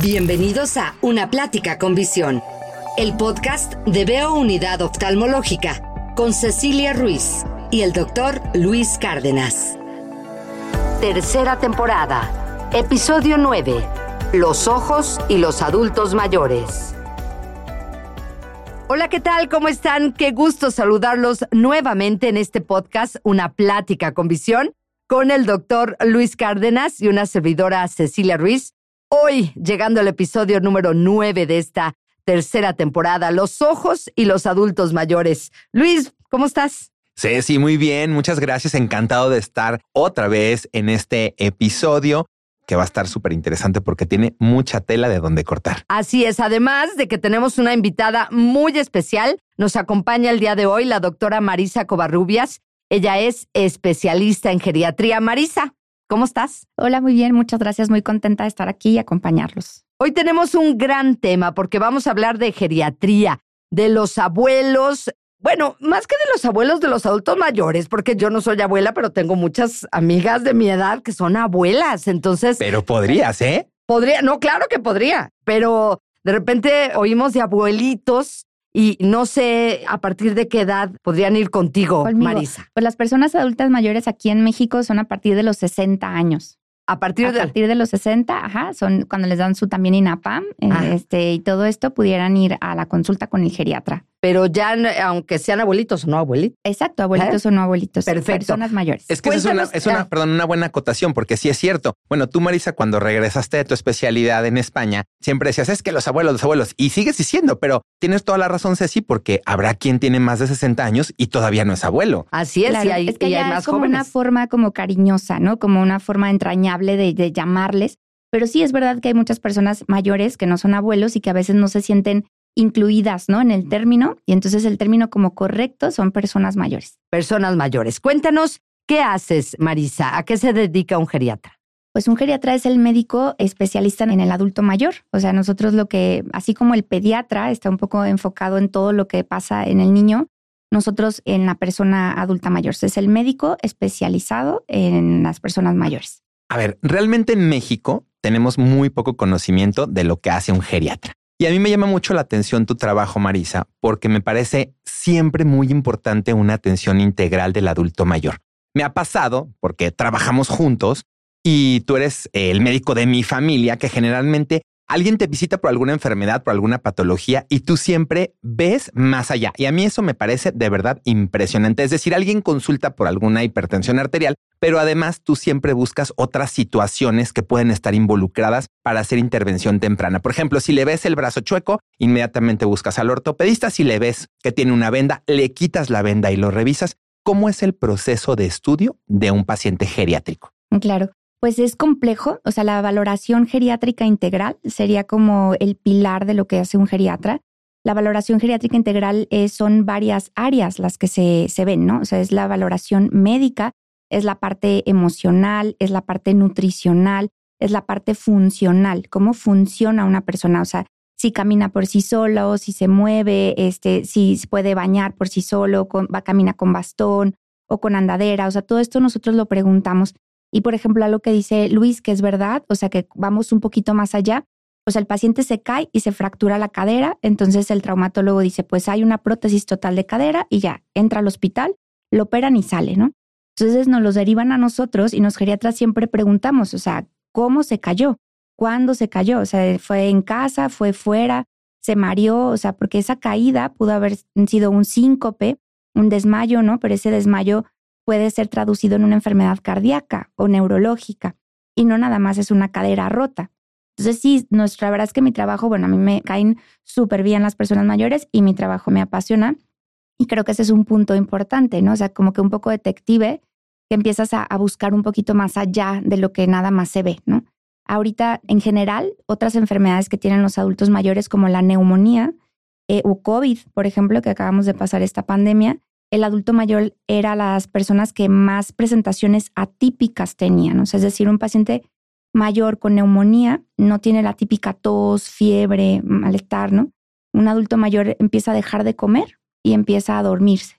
Bienvenidos a Una Plática con Visión, el podcast de Veo Unidad Oftalmológica con Cecilia Ruiz y el doctor Luis Cárdenas. Tercera temporada, episodio 9, Los ojos y los adultos mayores. Hola, ¿qué tal? ¿Cómo están? Qué gusto saludarlos nuevamente en este podcast, Una Plática con Visión, con el doctor Luis Cárdenas y una servidora Cecilia Ruiz Hoy, llegando al episodio número 9 de esta tercera temporada, Los ojos y los adultos mayores. Luis, ¿cómo estás? Sí, sí, muy bien. Muchas gracias. Encantado de estar otra vez en este episodio que va a estar súper interesante porque tiene mucha tela de donde cortar. Así es, además de que tenemos una invitada muy especial, nos acompaña el día de hoy la doctora Marisa Covarrubias. Ella es especialista en geriatría. Marisa, ¿Cómo estás? Hola, muy bien, muchas gracias, muy contenta de estar aquí y acompañarlos. Hoy tenemos un gran tema porque vamos a hablar de geriatría, de los abuelos, bueno, más que de los abuelos de los adultos mayores, porque yo no soy abuela, pero tengo muchas amigas de mi edad que son abuelas, entonces... Pero podrías, ¿eh? Podría, no, claro que podría, pero de repente oímos de abuelitos y no sé a partir de qué edad podrían ir contigo, Marisa. Pues las personas adultas mayores aquí en México son a partir de los 60 años. A partir de... A partir de los 60, ajá, son cuando les dan su también INAPAM, eh, este, y todo esto pudieran ir a la consulta con el geriatra pero ya aunque sean abuelitos o no abuelitos. Exacto, abuelitos ¿Eh? o no abuelitos. Perfecto. Personas mayores. Es que es una, es una, perdón, una buena acotación, porque sí es cierto. Bueno, tú, Marisa, cuando regresaste de tu especialidad en España, siempre decías, es que los abuelos, los abuelos, y sigues diciendo, pero tienes toda la razón, Ceci, porque habrá quien tiene más de 60 años y todavía no es abuelo. Así es, y hay, es que más es como una forma como cariñosa, ¿no? Como una forma entrañable de, de llamarles. Pero sí es verdad que hay muchas personas mayores que no son abuelos y que a veces no se sienten incluidas, ¿no? En el término, y entonces el término como correcto son personas mayores. Personas mayores. Cuéntanos, ¿qué haces, Marisa? ¿A qué se dedica un geriatra? Pues un geriatra es el médico especialista en el adulto mayor. O sea, nosotros lo que, así como el pediatra está un poco enfocado en todo lo que pasa en el niño, nosotros en la persona adulta mayor. Es el médico especializado en las personas mayores. A ver, realmente en México tenemos muy poco conocimiento de lo que hace un geriatra. Y a mí me llama mucho la atención tu trabajo, Marisa, porque me parece siempre muy importante una atención integral del adulto mayor. Me ha pasado, porque trabajamos juntos, y tú eres el médico de mi familia, que generalmente alguien te visita por alguna enfermedad, por alguna patología y tú siempre ves más allá. Y a mí eso me parece de verdad impresionante. Es decir, alguien consulta por alguna hipertensión arterial, pero además tú siempre buscas otras situaciones que pueden estar involucradas para hacer intervención temprana. Por ejemplo, si le ves el brazo chueco, inmediatamente buscas al ortopedista. Si le ves que tiene una venda, le quitas la venda y lo revisas. ¿Cómo es el proceso de estudio de un paciente geriátrico? Claro. Pues es complejo, o sea, la valoración geriátrica integral sería como el pilar de lo que hace un geriatra. La valoración geriátrica integral son varias áreas las que se, se ven, ¿no? O sea, es la valoración médica, es la parte emocional, es la parte nutricional, es la parte funcional, cómo funciona una persona, o sea, si camina por sí solo, si se mueve, este, si puede bañar por sí solo, con, va, camina con bastón o con andadera, o sea, todo esto nosotros lo preguntamos y por ejemplo, a lo que dice Luis, que es verdad, o sea, que vamos un poquito más allá, o sea, el paciente se cae y se fractura la cadera, entonces el traumatólogo dice, pues hay una prótesis total de cadera y ya, entra al hospital, lo operan y sale, ¿no? Entonces nos los derivan a nosotros y nos geriatras siempre preguntamos, o sea, ¿cómo se cayó? ¿Cuándo se cayó? O sea, ¿fue en casa? ¿Fue fuera? ¿Se mareó? O sea, porque esa caída pudo haber sido un síncope, un desmayo, ¿no? Pero ese desmayo puede ser traducido en una enfermedad cardíaca o neurológica y no nada más es una cadera rota. Entonces sí, nuestra verdad es que mi trabajo, bueno, a mí me caen súper bien las personas mayores y mi trabajo me apasiona y creo que ese es un punto importante, ¿no? O sea, como que un poco detective que empiezas a, buscar un poquito más allá de lo que nada más se ve, ¿no? Ahorita, en general, otras enfermedades que tienen los adultos mayores como la neumonía eh, o COVID, por ejemplo, que acabamos de pasar esta pandemia, el adulto mayor era las personas que más presentaciones atípicas tenían. es decir, un paciente mayor con neumonía no tiene la típica tos, fiebre, malestar, ¿no? Un adulto mayor empieza a dejar de comer y empieza a dormirse.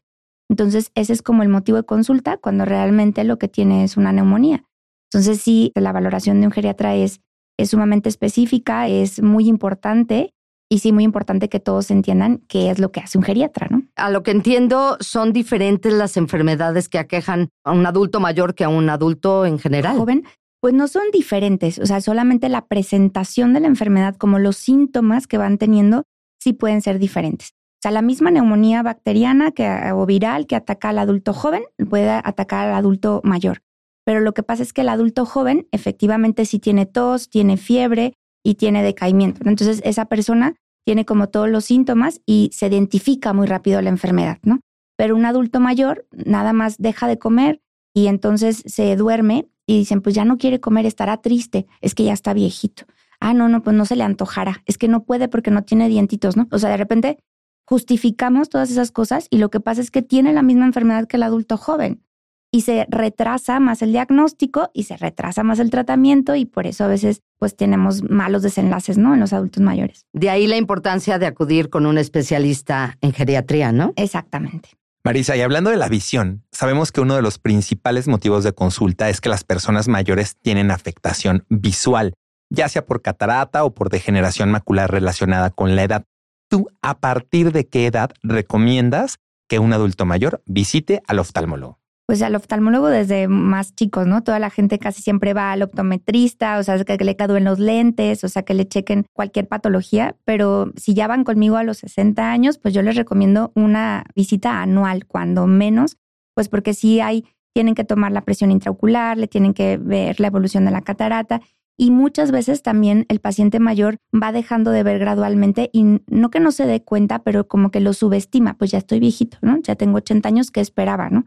Entonces, ese es como el motivo de consulta cuando realmente lo que tiene es una neumonía. Entonces, sí, la valoración de un geriatra es es sumamente específica, es muy importante y sí muy importante que todos entiendan qué es lo que hace un geriatra, ¿no? A lo que entiendo, son diferentes las enfermedades que aquejan a un adulto mayor que a un adulto en general. Joven, pues no son diferentes, o sea, solamente la presentación de la enfermedad como los síntomas que van teniendo sí pueden ser diferentes. O sea, la misma neumonía bacteriana que, o viral que ataca al adulto joven puede atacar al adulto mayor. Pero lo que pasa es que el adulto joven efectivamente sí tiene tos, tiene fiebre y tiene decaimiento. Entonces, esa persona tiene como todos los síntomas y se identifica muy rápido la enfermedad, ¿no? Pero un adulto mayor nada más deja de comer y entonces se duerme y dicen, pues ya no quiere comer, estará triste, es que ya está viejito. Ah, no, no, pues no se le antojará, es que no puede porque no tiene dientitos, ¿no? O sea, de repente justificamos todas esas cosas y lo que pasa es que tiene la misma enfermedad que el adulto joven y se retrasa más el diagnóstico y se retrasa más el tratamiento y por eso a veces pues tenemos malos desenlaces, ¿no? En los adultos mayores. De ahí la importancia de acudir con un especialista en geriatría, ¿no? Exactamente. Marisa, y hablando de la visión, sabemos que uno de los principales motivos de consulta es que las personas mayores tienen afectación visual, ya sea por catarata o por degeneración macular relacionada con la edad. ¿Tú a partir de qué edad recomiendas que un adulto mayor visite al oftalmólogo? pues al oftalmólogo desde más chicos, ¿no? Toda la gente casi siempre va al optometrista, o sea, que le caduen los lentes, o sea, que le chequen cualquier patología, pero si ya van conmigo a los 60 años, pues yo les recomiendo una visita anual, cuando menos, pues porque si hay, tienen que tomar la presión intraocular, le tienen que ver la evolución de la catarata y muchas veces también el paciente mayor va dejando de ver gradualmente y no que no se dé cuenta, pero como que lo subestima, pues ya estoy viejito, ¿no? Ya tengo 80 años, ¿qué esperaba, no?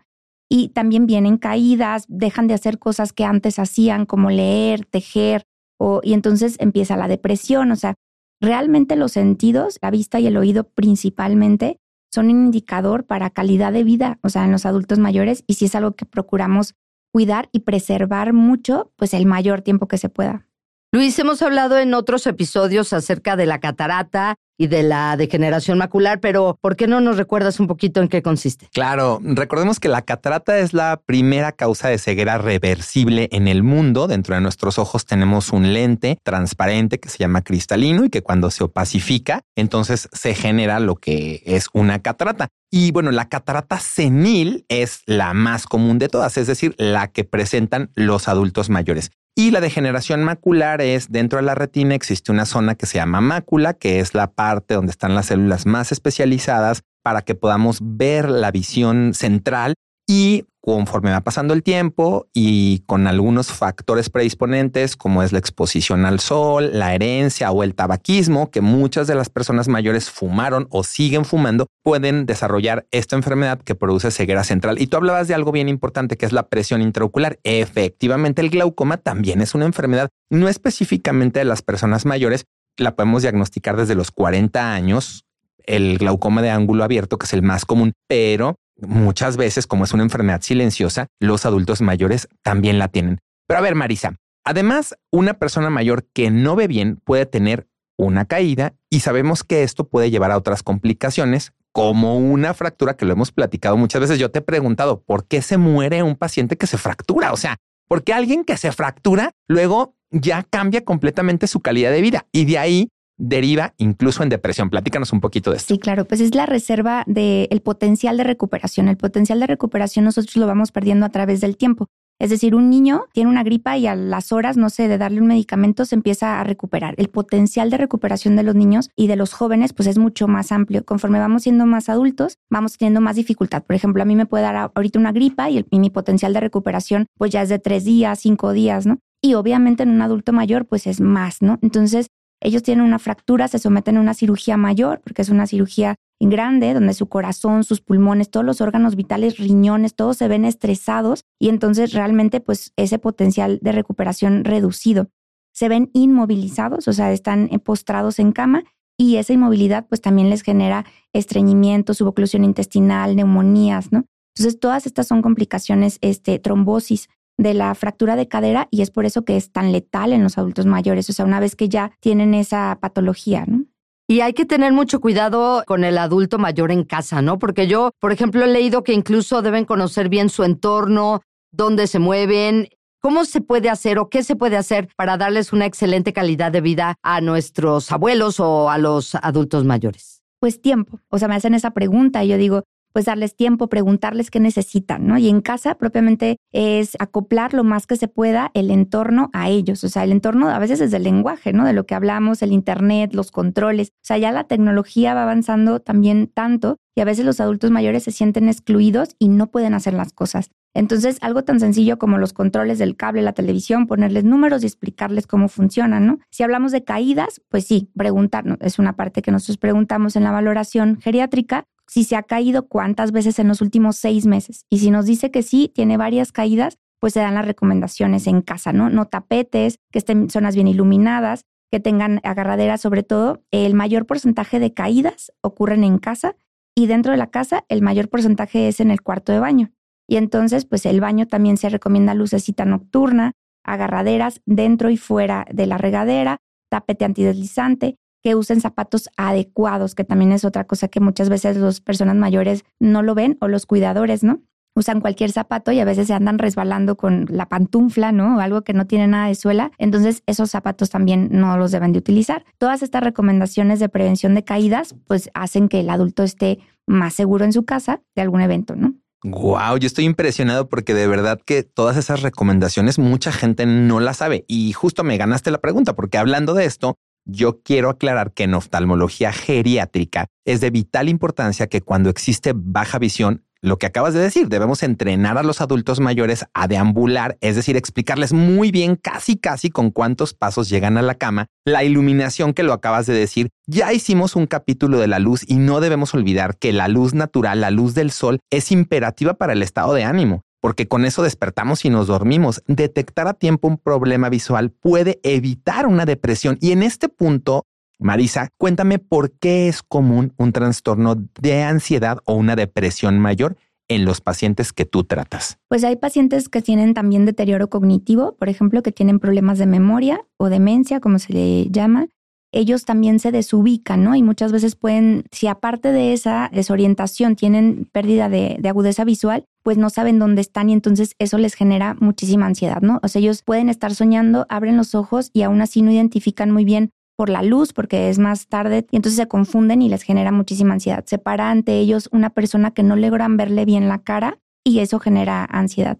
y también vienen caídas, dejan de hacer cosas que antes hacían, como leer, tejer, o, y entonces empieza la depresión. O sea, realmente los sentidos, la vista y el oído principalmente, son un indicador para calidad de vida, o sea, en los adultos mayores, y si es algo que procuramos cuidar y preservar mucho, pues el mayor tiempo que se pueda. Luis, hemos hablado en otros episodios acerca de la catarata y de la degeneración macular, pero ¿por qué no nos recuerdas un poquito en qué consiste? Claro, recordemos que la catarata es la primera causa de ceguera reversible en el mundo. Dentro de nuestros ojos tenemos un lente transparente que se llama cristalino y que cuando se opacifica, entonces se genera lo que es una catarata. Y bueno, la catarata senil es la más común de todas, es decir, la que presentan los adultos mayores. Y la degeneración macular es dentro de la retina existe una zona que se llama mácula, que es la parte donde están las células más especializadas para que podamos ver la visión central y conforme va pasando el tiempo y con algunos factores predisponentes como es la exposición al sol, la herencia o el tabaquismo, que muchas de las personas mayores fumaron o siguen fumando, pueden desarrollar esta enfermedad que produce ceguera central. Y tú hablabas de algo bien importante que es la presión intraocular. Efectivamente, el glaucoma también es una enfermedad, no específicamente de las personas mayores, la podemos diagnosticar desde los 40 años, el glaucoma de ángulo abierto, que es el más común, pero muchas veces, como es una enfermedad silenciosa, los adultos mayores también la tienen. Pero a ver, Marisa, además, una persona mayor que no ve bien puede tener una caída y sabemos que esto puede llevar a otras complicaciones como una fractura que lo hemos platicado muchas veces. Yo te he preguntado, ¿por qué se muere un paciente que se fractura? O sea, ¿por qué alguien que se fractura luego ya cambia completamente su calidad de vida? Y de ahí deriva incluso en depresión. Platícanos un poquito de esto. Sí, claro, pues es la reserva del potencial de recuperación. El potencial de recuperación nosotros lo vamos perdiendo a través del tiempo. Es decir, un niño tiene una gripa y a las horas, no sé, de darle un medicamento se empieza a recuperar. El potencial de recuperación de los niños y de los jóvenes pues es mucho más amplio. Conforme vamos siendo más adultos, vamos teniendo más dificultad. Por ejemplo, a mí me puede dar ahorita una gripa y, y mi potencial de recuperación pues ya es de tres días, cinco días, ¿no? Y obviamente en un adulto mayor pues es más, ¿no? Entonces ellos tienen una fractura, se someten a una cirugía mayor, porque es una cirugía grande, donde su corazón, sus pulmones, todos los órganos vitales, riñones, todos se ven estresados y entonces realmente pues ese potencial de recuperación reducido. Se ven inmovilizados, o sea, están postrados en cama y esa inmovilidad pues también les genera estreñimiento, suboclusión intestinal, neumonías, ¿no? Entonces todas estas son complicaciones, este, trombosis de la fractura de cadera y es por eso que es tan letal en los adultos mayores, o sea, una vez que ya tienen esa patología, ¿no? Y hay que tener mucho cuidado con el adulto mayor en casa, ¿no? Porque yo, por ejemplo, he leído que incluso deben conocer bien su entorno, dónde se mueven. ¿Cómo se puede hacer o qué se puede hacer para darles una excelente calidad de vida a nuestros abuelos o a los adultos mayores? Pues tiempo. O sea, me hacen esa pregunta y yo digo, pues darles tiempo, preguntarles qué necesitan, ¿no? Y en casa propiamente es acoplar lo más que se pueda el entorno a ellos, o sea, el entorno a veces es el lenguaje, ¿no? De lo que hablamos, el Internet, los controles, o sea, ya la tecnología va avanzando también tanto y a veces los adultos mayores se sienten excluidos y no pueden hacer las cosas. Entonces, algo tan sencillo como los controles del cable, la televisión, ponerles números y explicarles cómo funcionan, ¿no? Si hablamos de caídas, pues sí, preguntarnos, es una parte que nosotros preguntamos en la valoración geriátrica, si se ha caído cuántas veces en los últimos seis meses. Y si nos dice que sí, tiene varias caídas, pues se dan las recomendaciones en casa, ¿no? No tapetes, que estén zonas bien iluminadas, que tengan agarraderas sobre todo. El mayor porcentaje de caídas ocurren en casa y dentro de la casa el mayor porcentaje es en el cuarto de baño. Y entonces, pues el baño también se recomienda lucecita nocturna, agarraderas dentro y fuera de la regadera, tapete antideslizante, que usen zapatos adecuados, que también es otra cosa que muchas veces las personas mayores no lo ven o los cuidadores, ¿no? Usan cualquier zapato y a veces se andan resbalando con la pantufla, ¿no? O algo que no tiene nada de suela. Entonces, esos zapatos también no los deben de utilizar. Todas estas recomendaciones de prevención de caídas, pues hacen que el adulto esté más seguro en su casa de algún evento, ¿no? Wow, yo estoy impresionado porque de verdad que todas esas recomendaciones mucha gente no las sabe y justo me ganaste la pregunta porque hablando de esto, yo quiero aclarar que en oftalmología geriátrica es de vital importancia que cuando existe baja visión lo que acabas de decir, debemos entrenar a los adultos mayores a deambular, es decir, explicarles muy bien casi casi con cuántos pasos llegan a la cama, la iluminación que lo acabas de decir. Ya hicimos un capítulo de la luz y no debemos olvidar que la luz natural, la luz del sol, es imperativa para el estado de ánimo porque con eso despertamos y nos dormimos. Detectar a tiempo un problema visual puede evitar una depresión. Y en este punto, Marisa, cuéntame por qué es común un trastorno de ansiedad o una depresión mayor en los pacientes que tú tratas? Pues hay pacientes que tienen también deterioro cognitivo, por ejemplo, que tienen problemas de memoria o demencia, como se le llama. Ellos también se desubican, ¿no? Y muchas veces pueden, si aparte de esa desorientación tienen pérdida de, de agudeza visual, pues no saben dónde están y entonces eso les genera muchísima ansiedad, ¿no? O sea, ellos pueden estar soñando, abren los ojos y aún así no identifican muy bien por la luz, porque es más tarde, y entonces se confunden y les genera muchísima ansiedad. Se para ante ellos una persona que no logran verle bien la cara y eso genera ansiedad.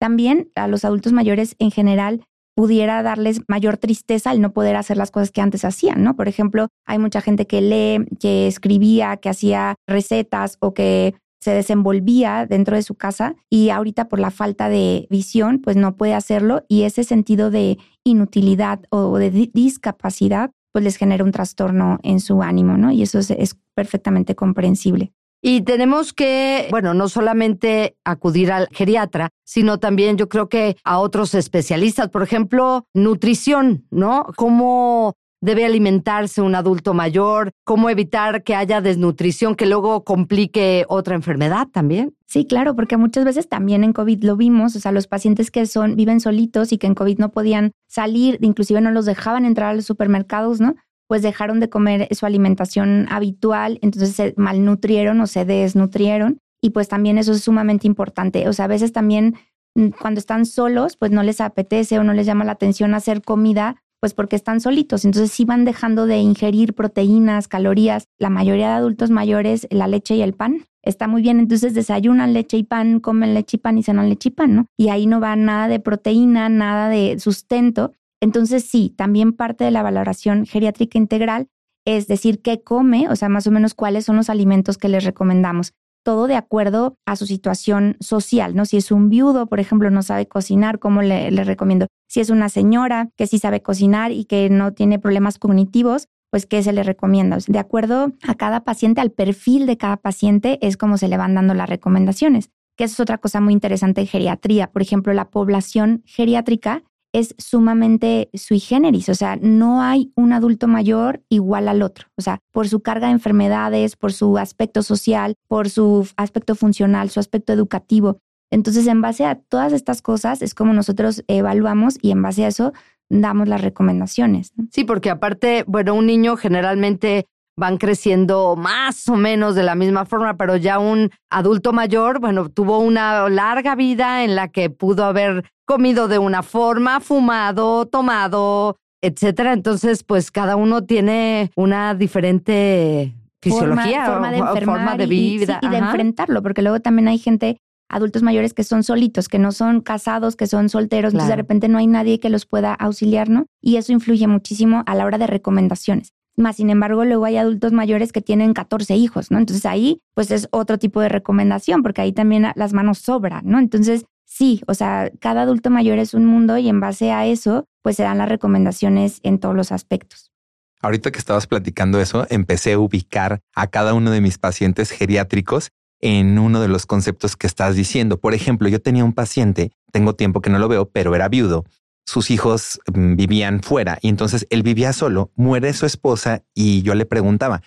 También a los adultos mayores en general pudiera darles mayor tristeza al no poder hacer las cosas que antes hacían, ¿no? Por ejemplo, hay mucha gente que lee, que escribía, que hacía recetas o que se desenvolvía dentro de su casa y ahorita por la falta de visión, pues no puede hacerlo y ese sentido de inutilidad o de discapacidad, pues les genera un trastorno en su ánimo, ¿no? Y eso es, perfectamente comprensible. Y tenemos que, bueno, no solamente acudir al geriatra, sino también yo creo que a otros especialistas, por ejemplo, nutrición, ¿no? ¿Cómo debe alimentarse un adulto mayor, cómo evitar que haya desnutrición que luego complique otra enfermedad también. Sí, claro, porque muchas veces también en COVID lo vimos, o sea, los pacientes que son viven solitos y que en COVID no podían salir, inclusive no los dejaban entrar a los supermercados, ¿no? Pues dejaron de comer su alimentación habitual, entonces se malnutrieron o se desnutrieron y pues también eso es sumamente importante. O sea, a veces también mm, cuando están solos, pues no les apetece o no les llama la atención hacer comida pues porque están solitos. Entonces sí van dejando de ingerir proteínas, calorías. La mayoría de adultos mayores, la leche y el pan. Está muy bien, entonces desayunan leche y pan, comen leche y pan y cenan leche y pan, ¿no? Y ahí no va nada de proteína, nada de sustento. Entonces sí, también parte de la valoración geriátrica integral es decir qué come, o sea, más o menos cuáles son los alimentos que les recomendamos todo de acuerdo a su situación social, ¿no? Si es un viudo, por ejemplo, no sabe cocinar, ¿cómo le, recomiendo? Si es una señora que sí sabe cocinar y que no tiene problemas cognitivos, pues ¿qué se le recomienda? De acuerdo a cada paciente, al perfil de cada paciente, es como se le van dando las recomendaciones. Que eso es otra cosa muy interesante en geriatría. Por ejemplo, la población geriátrica es sumamente sui generis, o sea, no hay un adulto mayor igual al otro, o sea, por su carga de enfermedades, por su aspecto social, por su aspecto funcional, su aspecto educativo. Entonces, en base a todas estas cosas es como nosotros evaluamos y en base a eso damos las recomendaciones. Sí, porque aparte, bueno, un niño generalmente van creciendo más o menos de la misma forma, pero ya un adulto mayor, bueno, tuvo una larga vida en la que pudo haber comido de una forma, fumado, tomado, etcétera. Entonces, pues cada uno tiene una diferente fisiología, forma, de enfermar forma de y- vida. y, sí, y de enfrentarlo, porque luego también hay gente, adultos mayores que son solitos, que no son casados, que son solteros, entonces de repente no hay nadie que los pueda auxiliar, ¿no? Y eso influye muchísimo a la hora de recomendaciones. Más sin embargo, luego hay adultos mayores que tienen 14 hijos, ¿no? Entonces ahí, pues es otro tipo de recomendación, porque ahí también las manos sobran, ¿no? Entonces, sí, o sea, cada adulto mayor es un mundo y en base a eso, pues se dan las recomendaciones en todos los aspectos. Ahorita que estabas platicando eso, empecé a ubicar a cada uno de mis pacientes geriátricos en uno de los conceptos que estás diciendo. Por ejemplo, yo tenía un paciente, tengo tiempo que no lo veo, pero era viudo. Sus hijos mm, vivían fuera y entonces él vivía solo, muere su esposa y yo le preguntaba,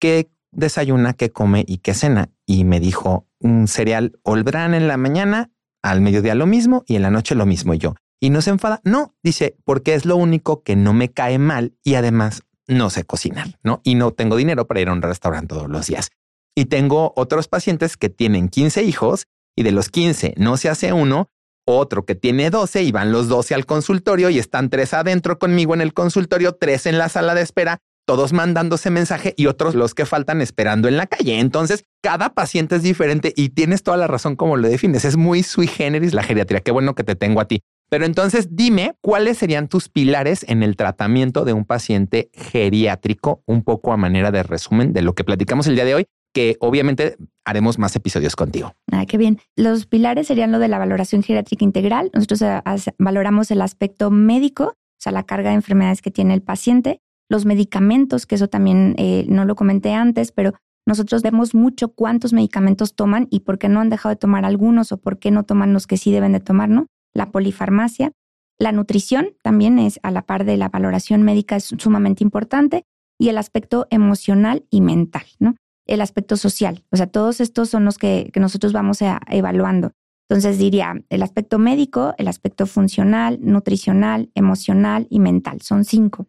¿qué desayuna, qué come y qué cena? Y me dijo, un cereal Olbran en la mañana, al mediodía lo mismo y en la noche lo mismo. Y yo, ¿y no se enfada? No, dice, porque es lo único que no me cae mal y además no sé cocinar, ¿no? Y no tengo dinero para ir a un restaurante todos los días. Y tengo otros pacientes que tienen 15 hijos y de los 15 no se hace uno, otro que tiene 12 y van los 12 al consultorio y están tres adentro conmigo en el consultorio, tres en la sala de espera, todos mandándose mensaje y otros los que faltan esperando en la calle. Entonces, cada paciente es diferente y tienes toda la razón como lo defines. Es muy sui generis la geriatría. Qué bueno que te tengo a ti. Pero entonces dime cuáles serían tus pilares en el tratamiento de un paciente geriátrico, un poco a manera de resumen de lo que platicamos el día de hoy, que obviamente haremos más episodios contigo. Ah, qué bien. Los pilares serían lo de la valoración geriátrica integral. Nosotros eh, valoramos el aspecto médico, o sea, la carga de enfermedades que tiene el paciente, los medicamentos, que eso también eh, no lo comenté antes, pero nosotros vemos mucho cuántos medicamentos toman y por qué no han dejado de tomar algunos o por qué no toman los que sí deben de tomar, ¿no? La polifarmacia. La nutrición también es a la par de la valoración médica, es sumamente importante. Y el aspecto emocional y mental, ¿no? El aspecto social. O sea, todos estos son los que, que nosotros vamos evaluando. Entonces diría el aspecto médico, el aspecto funcional, nutricional, emocional y mental. Son cinco.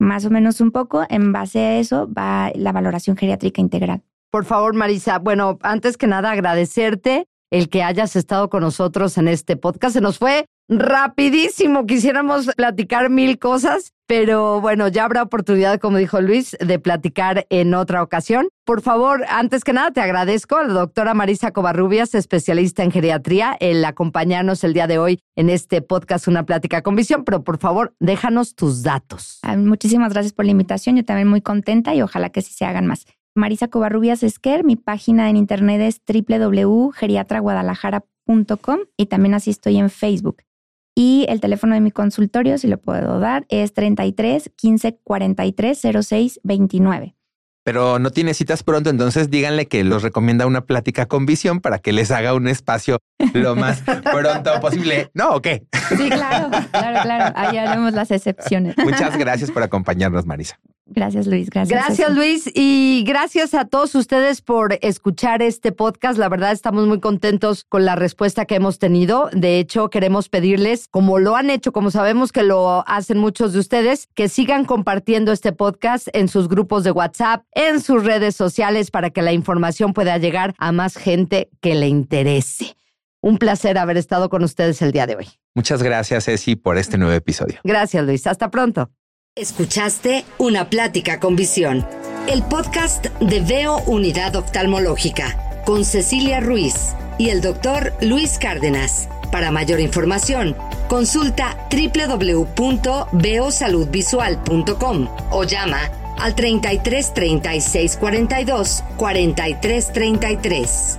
Más o menos un poco, en base a eso va la valoración geriátrica integral. Por favor, Marisa, bueno, antes que nada agradecerte el que hayas estado con nosotros en este podcast. Se nos fue rapidísimo, quisiéramos platicar mil cosas, pero bueno, ya habrá oportunidad, como dijo Luis, de platicar en otra ocasión. Por favor, antes que nada, te agradezco a la doctora Marisa Covarrubias, especialista en geriatría, el acompañarnos el día de hoy en este podcast Una Plática con Visión, pero por favor, déjanos tus datos. Ah, Muchísimas gracias por la invitación. Yo también muy contenta y ojalá que sí se hagan más. Marisa Covarrubias Esquer, mi página en internet es www.geriatraguadalajara.com y también así estoy en Facebook. Y el teléfono de mi consultorio, si lo puedo dar, es 33 15 43 06 29. Pero no tiene citas pronto, entonces díganle que los recomienda una plática con visión para que les haga un espacio lo más pronto posible. ¿No o qué? Sí, claro, claro, claro. Ahí haremos las excepciones. Muchas gracias por acompañarnos, Marisa. Gracias, Luis. Gracias. Gracias, Ceci. Luis, y gracias a todos ustedes por escuchar este podcast. La verdad, estamos muy contentos con la respuesta que hemos tenido. De hecho, queremos pedirles, como lo han hecho, como sabemos que lo hacen muchos de ustedes, que sigan compartiendo este podcast en sus grupos de WhatsApp, en sus redes sociales, para que la información pueda llegar a más gente que le interese. Un placer haber estado con ustedes el día de hoy. Muchas gracias, Ceci, por este nuevo episodio. Gracias, Luis. Hasta pronto. Escuchaste Una Plática con Visión, el podcast de Veo Unidad Oftalmológica, con Cecilia Ruiz y el doctor Luis Cárdenas. Para mayor información, consulta www.veosaludvisual.com o llama al 33 36 42 43 33.